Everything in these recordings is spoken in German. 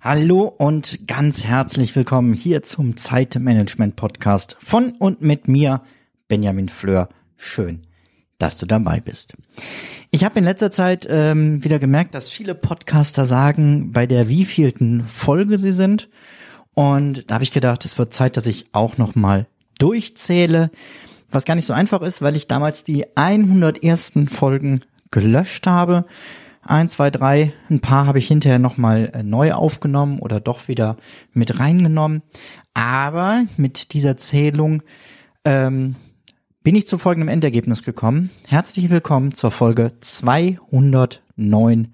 Hallo und ganz herzlich willkommen hier zum Zeitmanagement Podcast von und mit mir, Benjamin Fleur. Schön, dass du dabei bist. Ich habe in letzter Zeit ähm, wieder gemerkt, dass viele Podcaster sagen, bei der wievielten Folge sie sind. Und da habe ich gedacht, es wird Zeit, dass ich auch noch mal durchzähle, was gar nicht so einfach ist, weil ich damals die 101. Folgen gelöscht habe. Eins, zwei, drei, ein paar habe ich hinterher nochmal äh, neu aufgenommen oder doch wieder mit reingenommen. Aber mit dieser Zählung ähm, bin ich zu folgendem Endergebnis gekommen. Herzlich willkommen zur Folge 209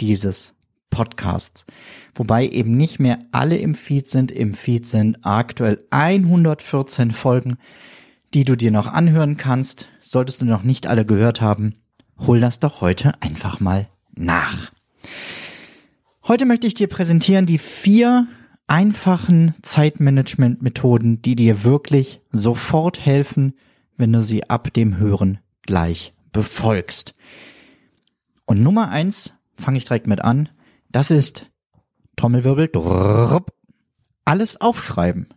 dieses Podcasts. Wobei eben nicht mehr alle im Feed sind. Im Feed sind aktuell 114 Folgen, die du dir noch anhören kannst. Solltest du noch nicht alle gehört haben, hol das doch heute einfach mal nach. Heute möchte ich dir präsentieren die vier einfachen Zeitmanagement-Methoden, die dir wirklich sofort helfen, wenn du sie ab dem Hören gleich befolgst. Und Nummer eins fange ich direkt mit an. Das ist Trommelwirbel. Drrrp, alles aufschreiben.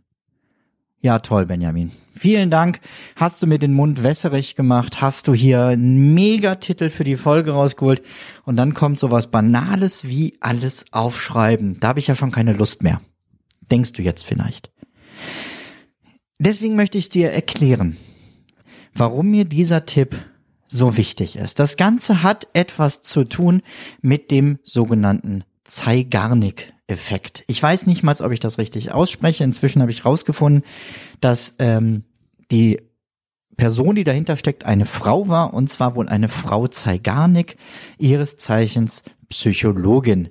Ja, toll, Benjamin. Vielen Dank. Hast du mir den Mund wässerig gemacht? Hast du hier einen Megatitel für die Folge rausgeholt? Und dann kommt sowas Banales wie alles aufschreiben. Da habe ich ja schon keine Lust mehr. Denkst du jetzt vielleicht? Deswegen möchte ich dir erklären, warum mir dieser Tipp so wichtig ist. Das Ganze hat etwas zu tun mit dem sogenannten Zeigarnik-Effekt. Ich weiß nicht mal, ob ich das richtig ausspreche. Inzwischen habe ich rausgefunden, dass ähm, die Person, die dahinter steckt, eine Frau war, und zwar wohl eine Frau Zeigarnik, ihres Zeichens Psychologin.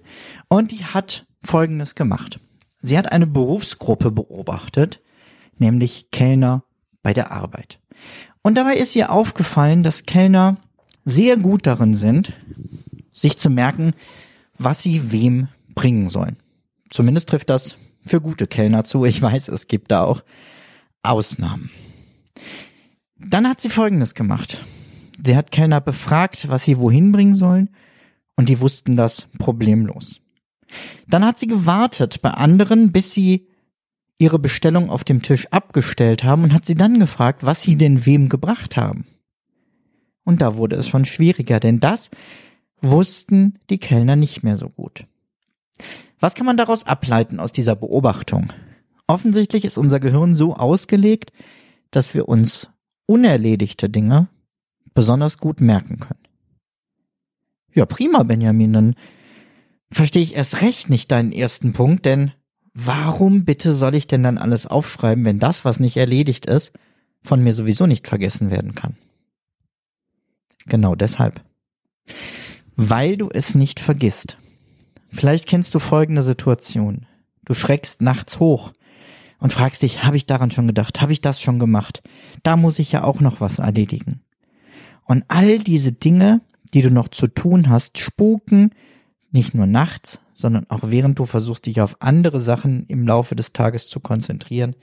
Und die hat Folgendes gemacht. Sie hat eine Berufsgruppe beobachtet, nämlich Kellner bei der Arbeit. Und dabei ist ihr aufgefallen, dass Kellner sehr gut darin sind, sich zu merken, was sie wem bringen sollen. Zumindest trifft das für gute Kellner zu. Ich weiß, es gibt da auch Ausnahmen. Dann hat sie Folgendes gemacht. Sie hat Kellner befragt, was sie wohin bringen sollen, und die wussten das problemlos. Dann hat sie gewartet bei anderen, bis sie ihre Bestellung auf dem Tisch abgestellt haben und hat sie dann gefragt, was sie denn wem gebracht haben. Und da wurde es schon schwieriger, denn das wussten die Kellner nicht mehr so gut. Was kann man daraus ableiten aus dieser Beobachtung? Offensichtlich ist unser Gehirn so ausgelegt, dass wir uns unerledigte Dinge besonders gut merken können. Ja, prima, Benjamin, dann verstehe ich erst recht nicht deinen ersten Punkt, denn warum bitte soll ich denn dann alles aufschreiben, wenn das, was nicht erledigt ist, von mir sowieso nicht vergessen werden kann? Genau deshalb. Weil du es nicht vergisst. Vielleicht kennst du folgende Situation. Du schreckst nachts hoch und fragst dich, habe ich daran schon gedacht? Habe ich das schon gemacht? Da muss ich ja auch noch was erledigen. Und all diese Dinge, die du noch zu tun hast, spuken nicht nur nachts, sondern auch während du versuchst, dich auf andere Sachen im Laufe des Tages zu konzentrieren,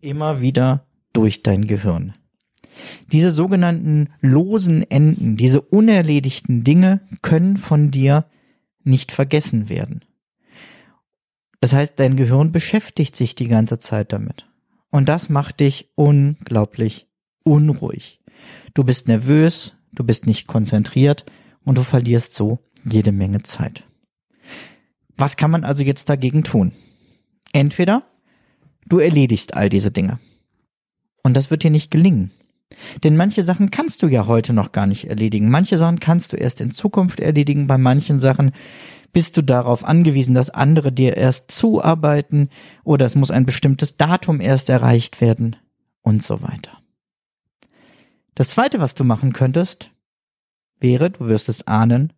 immer wieder durch dein Gehirn. Diese sogenannten losen Enden, diese unerledigten Dinge können von dir nicht vergessen werden. Das heißt, dein Gehirn beschäftigt sich die ganze Zeit damit. Und das macht dich unglaublich unruhig. Du bist nervös, du bist nicht konzentriert und du verlierst so jede Menge Zeit. Was kann man also jetzt dagegen tun? Entweder du erledigst all diese Dinge. Und das wird dir nicht gelingen. Denn manche Sachen kannst du ja heute noch gar nicht erledigen. Manche Sachen kannst du erst in Zukunft erledigen. Bei manchen Sachen bist du darauf angewiesen, dass andere dir erst zuarbeiten oder es muss ein bestimmtes Datum erst erreicht werden und so weiter. Das zweite, was du machen könntest, wäre, du wirst es ahnen,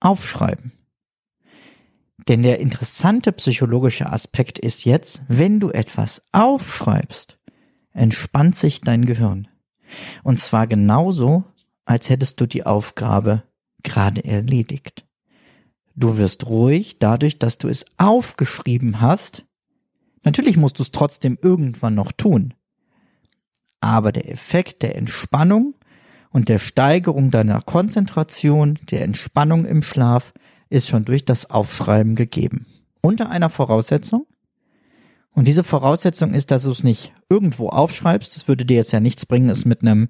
aufschreiben. Denn der interessante psychologische Aspekt ist jetzt, wenn du etwas aufschreibst, entspannt sich dein Gehirn. Und zwar genauso, als hättest du die Aufgabe gerade erledigt. Du wirst ruhig dadurch, dass du es aufgeschrieben hast. Natürlich musst du es trotzdem irgendwann noch tun. Aber der Effekt der Entspannung und der Steigerung deiner Konzentration, der Entspannung im Schlaf ist schon durch das Aufschreiben gegeben. Unter einer Voraussetzung. Und diese Voraussetzung ist, dass du es nicht irgendwo aufschreibst. Das würde dir jetzt ja nichts bringen, es mit einem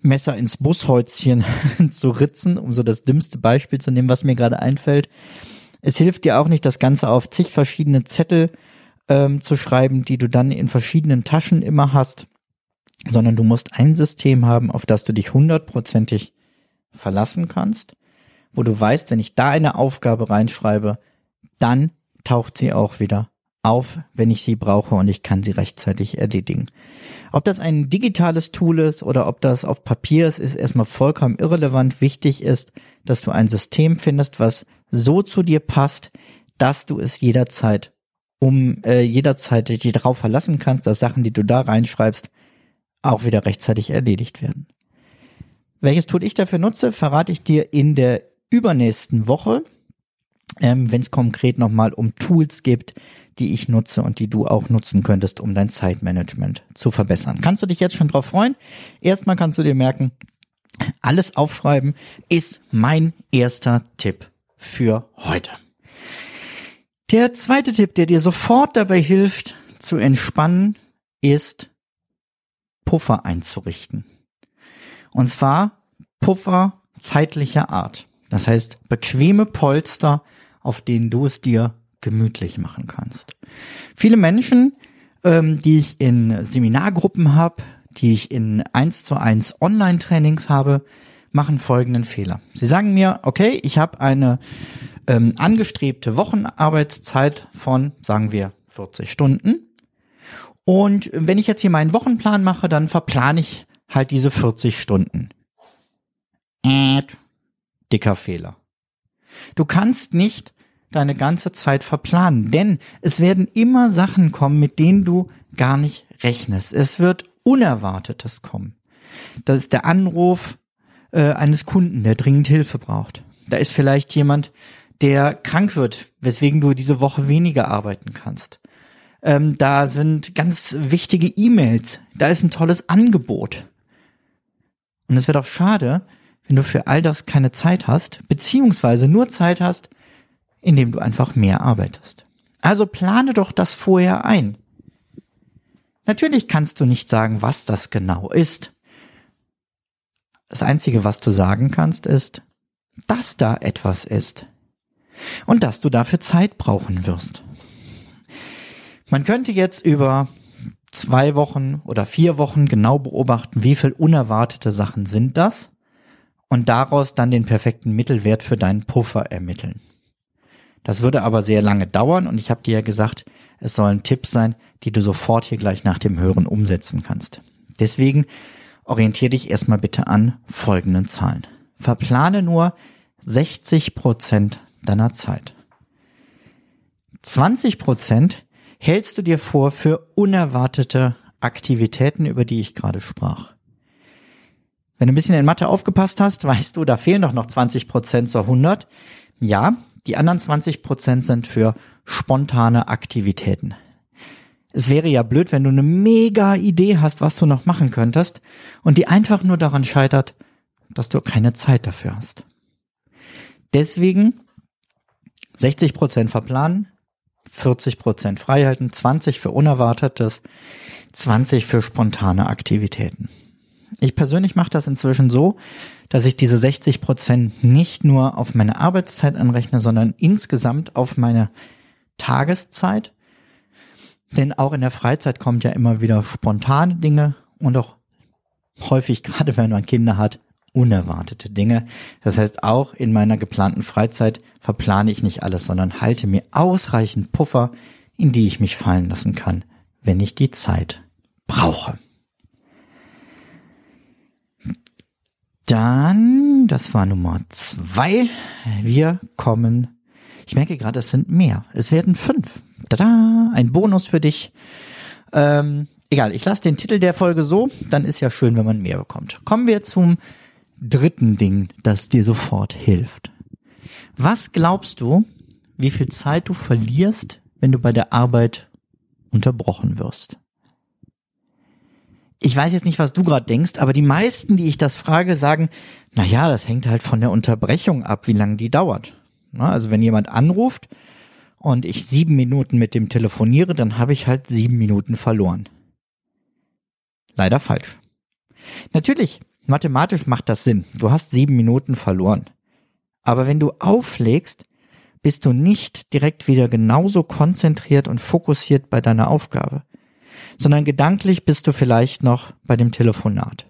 Messer ins Bushäuschen zu ritzen, um so das dümmste Beispiel zu nehmen, was mir gerade einfällt. Es hilft dir auch nicht, das Ganze auf zig verschiedene Zettel ähm, zu schreiben, die du dann in verschiedenen Taschen immer hast, sondern du musst ein System haben, auf das du dich hundertprozentig verlassen kannst, wo du weißt, wenn ich da eine Aufgabe reinschreibe, dann taucht sie auch wieder auf, wenn ich sie brauche und ich kann sie rechtzeitig erledigen. Ob das ein digitales Tool ist oder ob das auf Papier ist, ist erstmal vollkommen irrelevant. Wichtig ist, dass du ein System findest, was so zu dir passt, dass du es jederzeit um äh, jederzeit dich darauf verlassen kannst, dass Sachen, die du da reinschreibst, auch wieder rechtzeitig erledigt werden. Welches Tool ich dafür nutze, verrate ich dir in der übernächsten Woche ähm, wenn es konkret nochmal um Tools gibt, die ich nutze und die du auch nutzen könntest, um dein Zeitmanagement zu verbessern. Kannst du dich jetzt schon drauf freuen? Erstmal kannst du dir merken, alles aufschreiben ist mein erster Tipp für heute. Der zweite Tipp, der dir sofort dabei hilft zu entspannen, ist Puffer einzurichten. Und zwar Puffer zeitlicher Art. Das heißt, bequeme Polster, auf denen du es dir gemütlich machen kannst. Viele Menschen, ähm, die ich in Seminargruppen habe, die ich in 1 zu 1 Online-Trainings habe, machen folgenden Fehler. Sie sagen mir, okay, ich habe eine ähm, angestrebte Wochenarbeitszeit von, sagen wir, 40 Stunden. Und wenn ich jetzt hier meinen Wochenplan mache, dann verplane ich halt diese 40 Stunden. Äh, dicker Fehler. Du kannst nicht deine ganze Zeit verplanen, denn es werden immer Sachen kommen, mit denen du gar nicht rechnest. Es wird Unerwartetes kommen. Das ist der Anruf äh, eines Kunden, der dringend Hilfe braucht. Da ist vielleicht jemand, der krank wird, weswegen du diese Woche weniger arbeiten kannst. Ähm, da sind ganz wichtige E-Mails. Da ist ein tolles Angebot. Und es wird auch schade, wenn du für all das keine Zeit hast, beziehungsweise nur Zeit hast, indem du einfach mehr arbeitest. Also plane doch das vorher ein. Natürlich kannst du nicht sagen, was das genau ist. Das Einzige, was du sagen kannst, ist, dass da etwas ist und dass du dafür Zeit brauchen wirst. Man könnte jetzt über zwei Wochen oder vier Wochen genau beobachten, wie viel unerwartete Sachen sind das und daraus dann den perfekten Mittelwert für deinen Puffer ermitteln. Das würde aber sehr lange dauern und ich habe dir ja gesagt, es sollen Tipps sein, die du sofort hier gleich nach dem Hören umsetzen kannst. Deswegen orientiere dich erstmal bitte an folgenden Zahlen. Verplane nur 60 Prozent deiner Zeit. 20 Prozent hältst du dir vor für unerwartete Aktivitäten, über die ich gerade sprach. Wenn du ein bisschen in Mathe aufgepasst hast, weißt du, da fehlen doch noch 20 Prozent zur 100. Ja, die anderen 20 Prozent sind für spontane Aktivitäten. Es wäre ja blöd, wenn du eine mega Idee hast, was du noch machen könntest und die einfach nur daran scheitert, dass du keine Zeit dafür hast. Deswegen 60 Prozent verplanen, 40 Prozent freihalten, 20 für Unerwartetes, 20 für spontane Aktivitäten. Ich persönlich mache das inzwischen so, dass ich diese 60 Prozent nicht nur auf meine Arbeitszeit anrechne, sondern insgesamt auf meine Tageszeit. Denn auch in der Freizeit kommt ja immer wieder spontane Dinge und auch häufig, gerade wenn man Kinder hat, unerwartete Dinge. Das heißt, auch in meiner geplanten Freizeit verplane ich nicht alles, sondern halte mir ausreichend Puffer, in die ich mich fallen lassen kann, wenn ich die Zeit brauche. Dann das war Nummer zwei. Wir kommen, ich merke gerade, es sind mehr. Es werden fünf. Tada, ein Bonus für dich. Ähm, egal, ich lasse den Titel der Folge so, dann ist ja schön, wenn man mehr bekommt. Kommen wir zum dritten Ding, das dir sofort hilft. Was glaubst du, wie viel Zeit du verlierst, wenn du bei der Arbeit unterbrochen wirst? Ich weiß jetzt nicht, was du gerade denkst, aber die meisten, die ich das frage, sagen, na ja, das hängt halt von der Unterbrechung ab, wie lange die dauert. Also wenn jemand anruft und ich sieben Minuten mit dem telefoniere, dann habe ich halt sieben Minuten verloren. Leider falsch. Natürlich, mathematisch macht das Sinn. Du hast sieben Minuten verloren. Aber wenn du auflegst, bist du nicht direkt wieder genauso konzentriert und fokussiert bei deiner Aufgabe, sondern gedanklich bist du vielleicht noch bei dem Telefonat.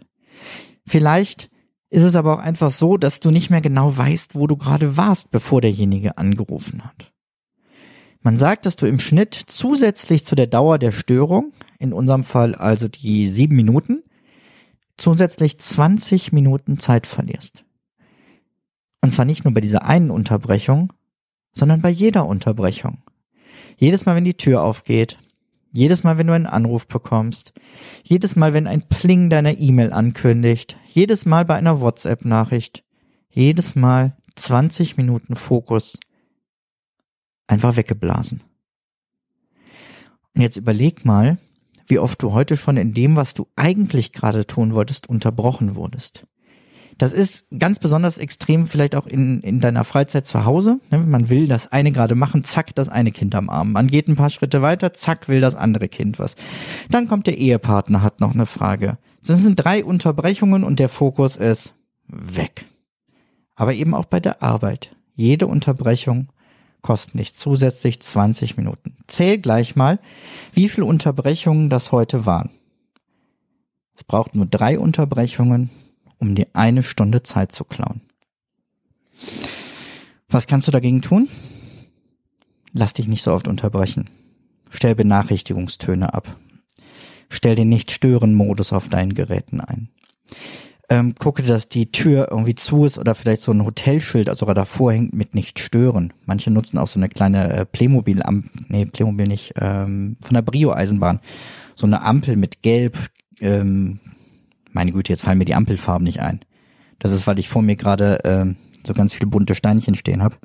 Vielleicht ist es aber auch einfach so, dass du nicht mehr genau weißt, wo du gerade warst, bevor derjenige angerufen hat. Man sagt, dass du im Schnitt zusätzlich zu der Dauer der Störung, in unserem Fall also die sieben Minuten, zusätzlich 20 Minuten Zeit verlierst. Und zwar nicht nur bei dieser einen Unterbrechung, sondern bei jeder Unterbrechung. Jedes Mal, wenn die Tür aufgeht, jedes Mal, wenn du einen Anruf bekommst, jedes Mal, wenn ein Pling deiner E-Mail ankündigt, jedes Mal bei einer WhatsApp-Nachricht, jedes Mal 20 Minuten Fokus einfach weggeblasen. Und jetzt überleg mal, wie oft du heute schon in dem, was du eigentlich gerade tun wolltest, unterbrochen wurdest. Das ist ganz besonders extrem vielleicht auch in, in deiner Freizeit zu Hause. Ne? Man will das eine gerade machen, zack, das eine Kind am Arm. Man geht ein paar Schritte weiter, zack, will das andere Kind was. Dann kommt der Ehepartner, hat noch eine Frage. Das sind drei Unterbrechungen und der Fokus ist weg. Aber eben auch bei der Arbeit. Jede Unterbrechung kostet nicht zusätzlich 20 Minuten. Zähl gleich mal, wie viele Unterbrechungen das heute waren. Es braucht nur drei Unterbrechungen um dir eine Stunde Zeit zu klauen. Was kannst du dagegen tun? Lass dich nicht so oft unterbrechen. Stell Benachrichtigungstöne ab. Stell den Nicht-Stören-Modus auf deinen Geräten ein. Ähm, gucke, dass die Tür irgendwie zu ist oder vielleicht so ein Hotelschild, also davor hängt mit nicht stören. Manche nutzen auch so eine kleine äh, Playmobil, am, nee, Playmobil nicht, ähm, von der Brio-Eisenbahn. So eine Ampel mit Gelb, ähm, meine Güte, jetzt fallen mir die Ampelfarben nicht ein. Das ist, weil ich vor mir gerade äh, so ganz viele bunte Steinchen stehen habe.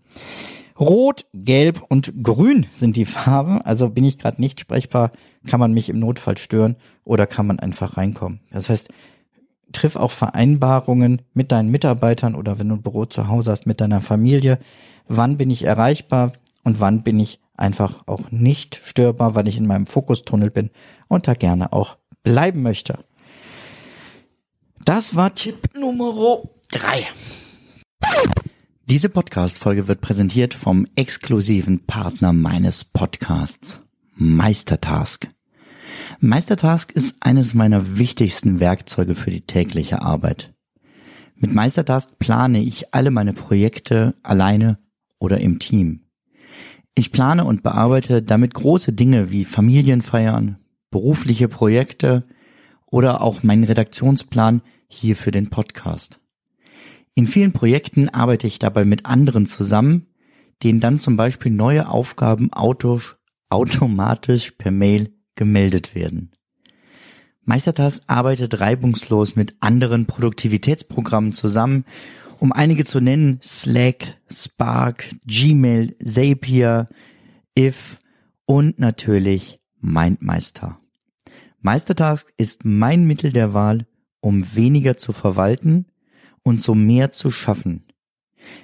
Rot, Gelb und Grün sind die Farben. Also bin ich gerade nicht sprechbar, kann man mich im Notfall stören oder kann man einfach reinkommen. Das heißt, triff auch Vereinbarungen mit deinen Mitarbeitern oder wenn du ein Büro zu Hause hast, mit deiner Familie. Wann bin ich erreichbar und wann bin ich einfach auch nicht störbar, weil ich in meinem Fokustunnel bin und da gerne auch bleiben möchte. Das war Tipp Nummer drei. Diese Podcast-Folge wird präsentiert vom exklusiven Partner meines Podcasts, Meistertask. Meistertask ist eines meiner wichtigsten Werkzeuge für die tägliche Arbeit. Mit Meistertask plane ich alle meine Projekte alleine oder im Team. Ich plane und bearbeite damit große Dinge wie Familienfeiern, berufliche Projekte oder auch meinen Redaktionsplan hier für den Podcast. In vielen Projekten arbeite ich dabei mit anderen zusammen, denen dann zum Beispiel neue Aufgaben automatisch per Mail gemeldet werden. Meistertask arbeitet reibungslos mit anderen Produktivitätsprogrammen zusammen, um einige zu nennen, Slack, Spark, Gmail, Zapier, If und natürlich MindMeister. Meistertask ist mein Mittel der Wahl, um weniger zu verwalten und so mehr zu schaffen.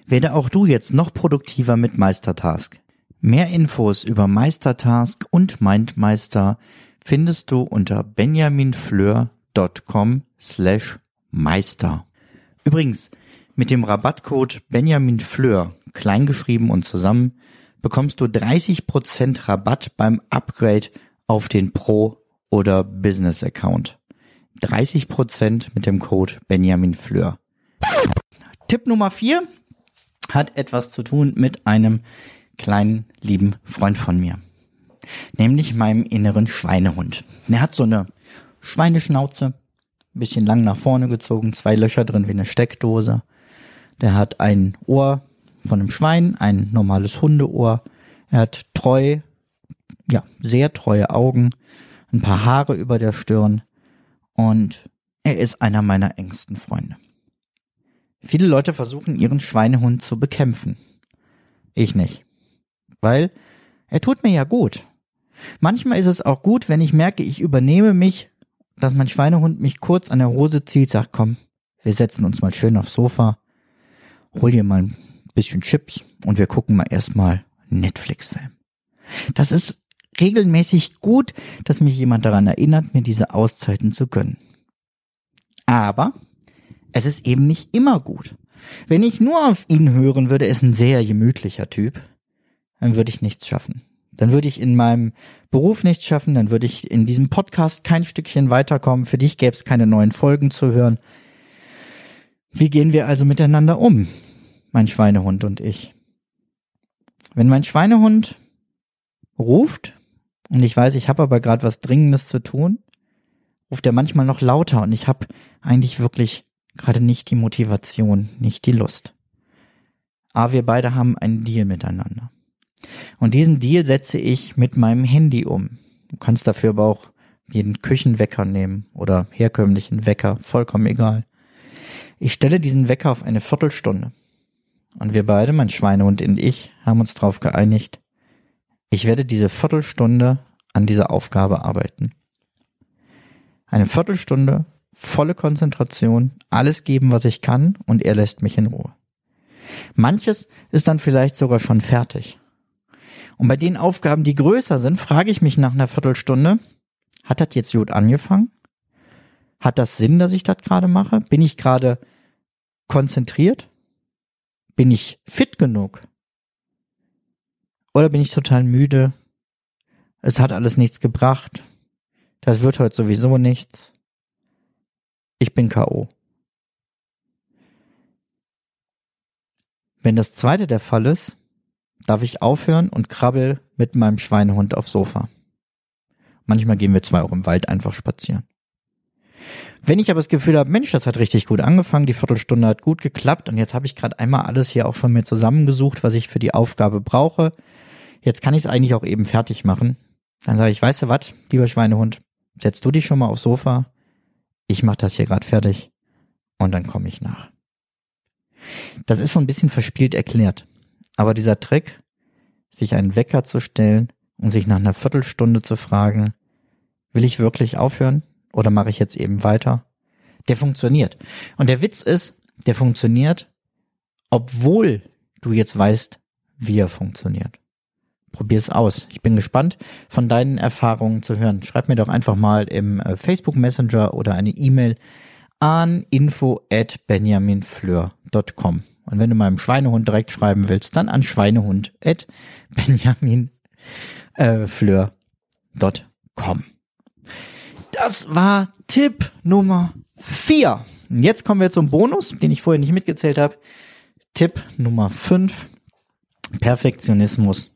Werde auch du jetzt noch produktiver mit Meistertask. Mehr Infos über Meistertask und Mindmeister findest du unter benjaminfleur.com slash meister. Übrigens, mit dem Rabattcode benjaminfleur, kleingeschrieben und zusammen, bekommst du 30% Rabatt beim Upgrade auf den Pro- oder Business-Account. 30% mit dem Code Benjamin Fleur. Tipp Nummer 4 hat etwas zu tun mit einem kleinen lieben Freund von mir. Nämlich meinem inneren Schweinehund. Er hat so eine Schweineschnauze, bisschen lang nach vorne gezogen, zwei Löcher drin wie eine Steckdose, Der hat ein Ohr von einem Schwein, ein normales Hundeohr. Er hat treu, ja, sehr treue Augen, ein paar Haare über der Stirn und er ist einer meiner engsten Freunde. Viele Leute versuchen ihren Schweinehund zu bekämpfen. Ich nicht. Weil er tut mir ja gut. Manchmal ist es auch gut, wenn ich merke, ich übernehme mich, dass mein Schweinehund mich kurz an der Hose zieht, sagt, komm, wir setzen uns mal schön aufs Sofa, hol dir mal ein bisschen Chips und wir gucken mal erstmal Netflix-Film. Das ist regelmäßig gut, dass mich jemand daran erinnert, mir diese Auszeiten zu gönnen. Aber es ist eben nicht immer gut. Wenn ich nur auf ihn hören würde, ist ein sehr gemütlicher Typ, dann würde ich nichts schaffen. Dann würde ich in meinem Beruf nichts schaffen, dann würde ich in diesem Podcast kein Stückchen weiterkommen, für dich gäbe es keine neuen Folgen zu hören. Wie gehen wir also miteinander um, mein Schweinehund und ich? Wenn mein Schweinehund ruft und ich weiß, ich habe aber gerade was Dringendes zu tun, ruft er manchmal noch lauter und ich habe eigentlich wirklich gerade nicht die Motivation, nicht die Lust. Aber wir beide haben einen Deal miteinander. Und diesen Deal setze ich mit meinem Handy um. Du kannst dafür aber auch jeden Küchenwecker nehmen oder herkömmlichen Wecker, vollkommen egal. Ich stelle diesen Wecker auf eine Viertelstunde. Und wir beide, mein Schweinehund und ich, haben uns darauf geeinigt, ich werde diese Viertelstunde an dieser Aufgabe arbeiten. Eine Viertelstunde, volle Konzentration, alles geben, was ich kann, und er lässt mich in Ruhe. Manches ist dann vielleicht sogar schon fertig. Und bei den Aufgaben, die größer sind, frage ich mich nach einer Viertelstunde, hat das jetzt gut angefangen? Hat das Sinn, dass ich das gerade mache? Bin ich gerade konzentriert? Bin ich fit genug? Oder bin ich total müde? Es hat alles nichts gebracht. Das wird heute sowieso nichts. Ich bin K.O. Wenn das zweite der Fall ist, darf ich aufhören und krabbel mit meinem Schweinehund aufs Sofa. Manchmal gehen wir zwei auch im Wald einfach spazieren. Wenn ich aber das Gefühl habe, Mensch, das hat richtig gut angefangen, die Viertelstunde hat gut geklappt und jetzt habe ich gerade einmal alles hier auch schon mir zusammengesucht, was ich für die Aufgabe brauche. Jetzt kann ich es eigentlich auch eben fertig machen. Dann sage ich, weißt du was, lieber Schweinehund, setz du dich schon mal aufs Sofa. Ich mache das hier gerade fertig und dann komme ich nach. Das ist so ein bisschen verspielt erklärt. Aber dieser Trick, sich einen Wecker zu stellen und sich nach einer Viertelstunde zu fragen, will ich wirklich aufhören oder mache ich jetzt eben weiter? Der funktioniert. Und der Witz ist, der funktioniert, obwohl du jetzt weißt, wie er funktioniert. Probier's aus. Ich bin gespannt, von deinen Erfahrungen zu hören. Schreib mir doch einfach mal im äh, Facebook Messenger oder eine E-Mail an info at benjaminfleur.com. Und wenn du meinem Schweinehund direkt schreiben willst, dann an schweinehund at benjaminfleur.com. Das war Tipp Nummer vier. Und jetzt kommen wir zum Bonus, den ich vorher nicht mitgezählt habe. Tipp Nummer fünf. Perfektionismus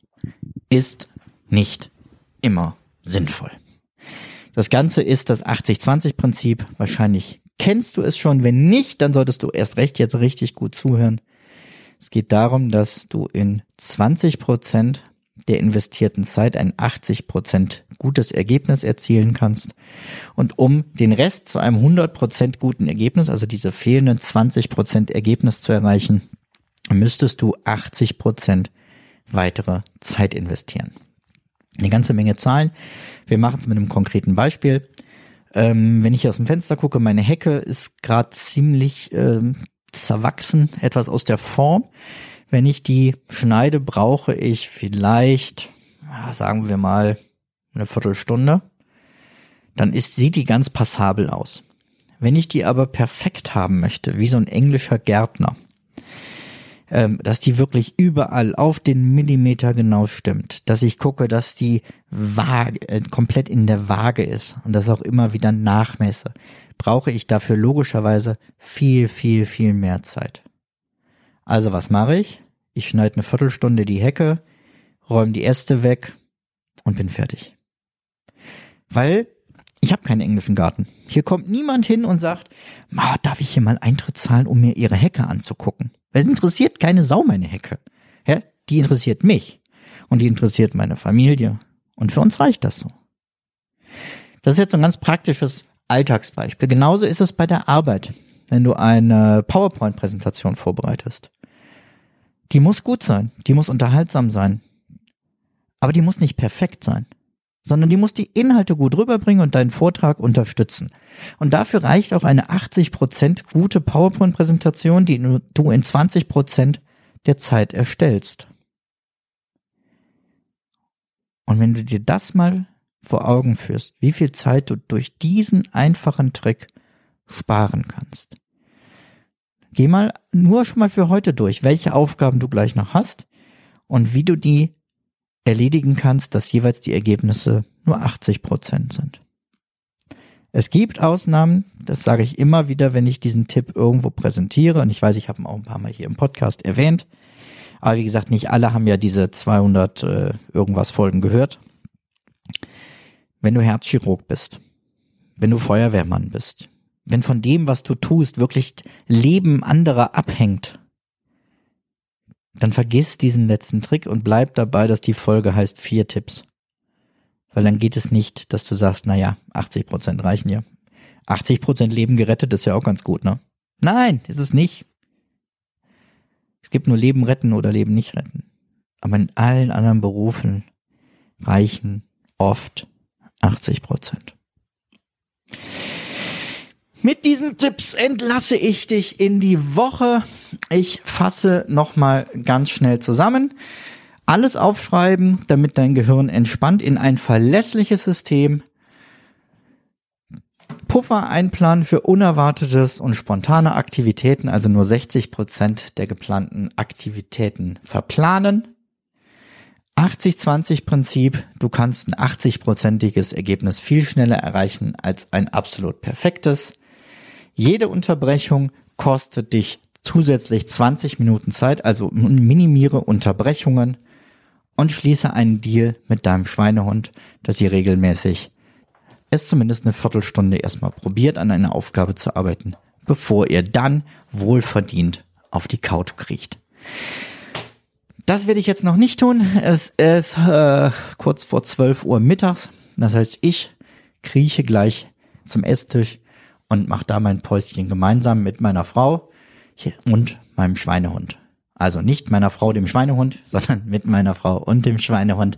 ist nicht immer sinnvoll. Das Ganze ist das 80-20-Prinzip. Wahrscheinlich kennst du es schon. Wenn nicht, dann solltest du erst recht jetzt richtig gut zuhören. Es geht darum, dass du in 20 Prozent der investierten Zeit ein 80 Prozent gutes Ergebnis erzielen kannst. Und um den Rest zu einem 100 Prozent guten Ergebnis, also diese fehlenden 20 Prozent Ergebnis zu erreichen, müsstest du 80 Prozent weitere Zeit investieren. Eine ganze Menge Zahlen. Wir machen es mit einem konkreten Beispiel. Ähm, wenn ich hier aus dem Fenster gucke, meine Hecke ist gerade ziemlich ähm, zerwachsen, etwas aus der Form. Wenn ich die schneide, brauche ich vielleicht, sagen wir mal, eine Viertelstunde. Dann ist, sieht die ganz passabel aus. Wenn ich die aber perfekt haben möchte, wie so ein englischer Gärtner, ähm, dass die wirklich überall auf den Millimeter genau stimmt, dass ich gucke, dass die Waage, äh, komplett in der Waage ist und das auch immer wieder nachmesse, brauche ich dafür logischerweise viel, viel, viel mehr Zeit. Also was mache ich? Ich schneide eine Viertelstunde die Hecke, räume die Äste weg und bin fertig. Weil Ich habe keinen englischen Garten. Hier kommt niemand hin und sagt, Ma, darf ich hier mal Eintritt zahlen, um mir ihre Hecke anzugucken? Es interessiert keine Sau meine Hecke. Ja, die interessiert mich. Und die interessiert meine Familie. Und für uns reicht das so. Das ist jetzt so ein ganz praktisches Alltagsbeispiel. Genauso ist es bei der Arbeit, wenn du eine PowerPoint-Präsentation vorbereitest. Die muss gut sein, die muss unterhaltsam sein, aber die muss nicht perfekt sein sondern die muss die Inhalte gut rüberbringen und deinen Vortrag unterstützen. Und dafür reicht auch eine 80% gute PowerPoint-Präsentation, die du in 20% der Zeit erstellst. Und wenn du dir das mal vor Augen führst, wie viel Zeit du durch diesen einfachen Trick sparen kannst. Geh mal nur schon mal für heute durch, welche Aufgaben du gleich noch hast und wie du die erledigen kannst, dass jeweils die Ergebnisse nur 80 Prozent sind. Es gibt Ausnahmen, das sage ich immer wieder, wenn ich diesen Tipp irgendwo präsentiere. Und ich weiß, ich habe ihn auch ein paar Mal hier im Podcast erwähnt. Aber wie gesagt, nicht alle haben ja diese 200 äh, irgendwas Folgen gehört. Wenn du Herzchirurg bist, wenn du Feuerwehrmann bist, wenn von dem, was du tust, wirklich Leben anderer abhängt, dann vergiss diesen letzten Trick und bleib dabei, dass die Folge heißt vier Tipps. Weil dann geht es nicht, dass du sagst, naja, 80 Prozent reichen ja. 80 Prozent Leben gerettet ist ja auch ganz gut, ne? Nein, ist es nicht. Es gibt nur Leben retten oder Leben nicht retten. Aber in allen anderen Berufen reichen oft 80 Prozent. Mit diesen Tipps entlasse ich dich in die Woche. Ich fasse nochmal ganz schnell zusammen. Alles aufschreiben, damit dein Gehirn entspannt in ein verlässliches System. Puffer einplanen für unerwartetes und spontane Aktivitäten, also nur 60 Prozent der geplanten Aktivitäten verplanen. 80-20-Prinzip, du kannst ein 80-prozentiges Ergebnis viel schneller erreichen als ein absolut perfektes. Jede Unterbrechung kostet dich zusätzlich 20 Minuten Zeit, also minimiere Unterbrechungen und schließe einen Deal mit deinem Schweinehund, dass ihr regelmäßig es zumindest eine Viertelstunde erstmal probiert, an einer Aufgabe zu arbeiten, bevor ihr dann wohlverdient auf die Couch kriecht. Das werde ich jetzt noch nicht tun. Es ist äh, kurz vor 12 Uhr mittags. Das heißt, ich krieche gleich zum Esstisch und mache da mein Päuschen gemeinsam mit meiner Frau und meinem Schweinehund. Also nicht meiner Frau, dem Schweinehund, sondern mit meiner Frau und dem Schweinehund.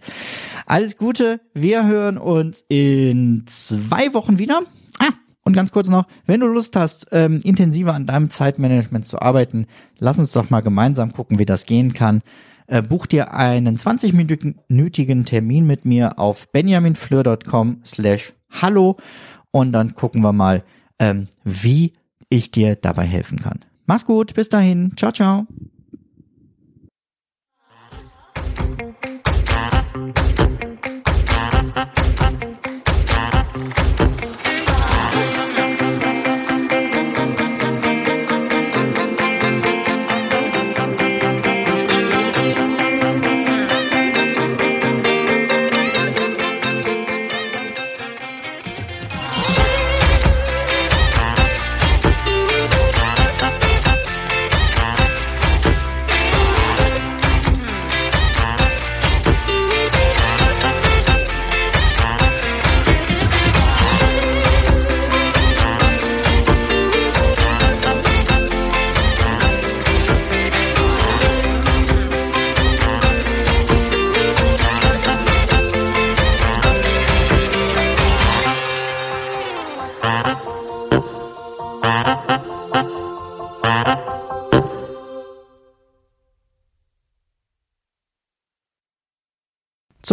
Alles Gute, wir hören uns in zwei Wochen wieder. Ah, und ganz kurz noch, wenn du Lust hast, ähm, intensiver an deinem Zeitmanagement zu arbeiten, lass uns doch mal gemeinsam gucken, wie das gehen kann. Äh, buch dir einen 20-minütigen Termin mit mir auf benjaminfleur.com slash hallo und dann gucken wir mal, ähm, wie ich dir dabei helfen kann. Mach's gut, bis dahin, ciao, ciao.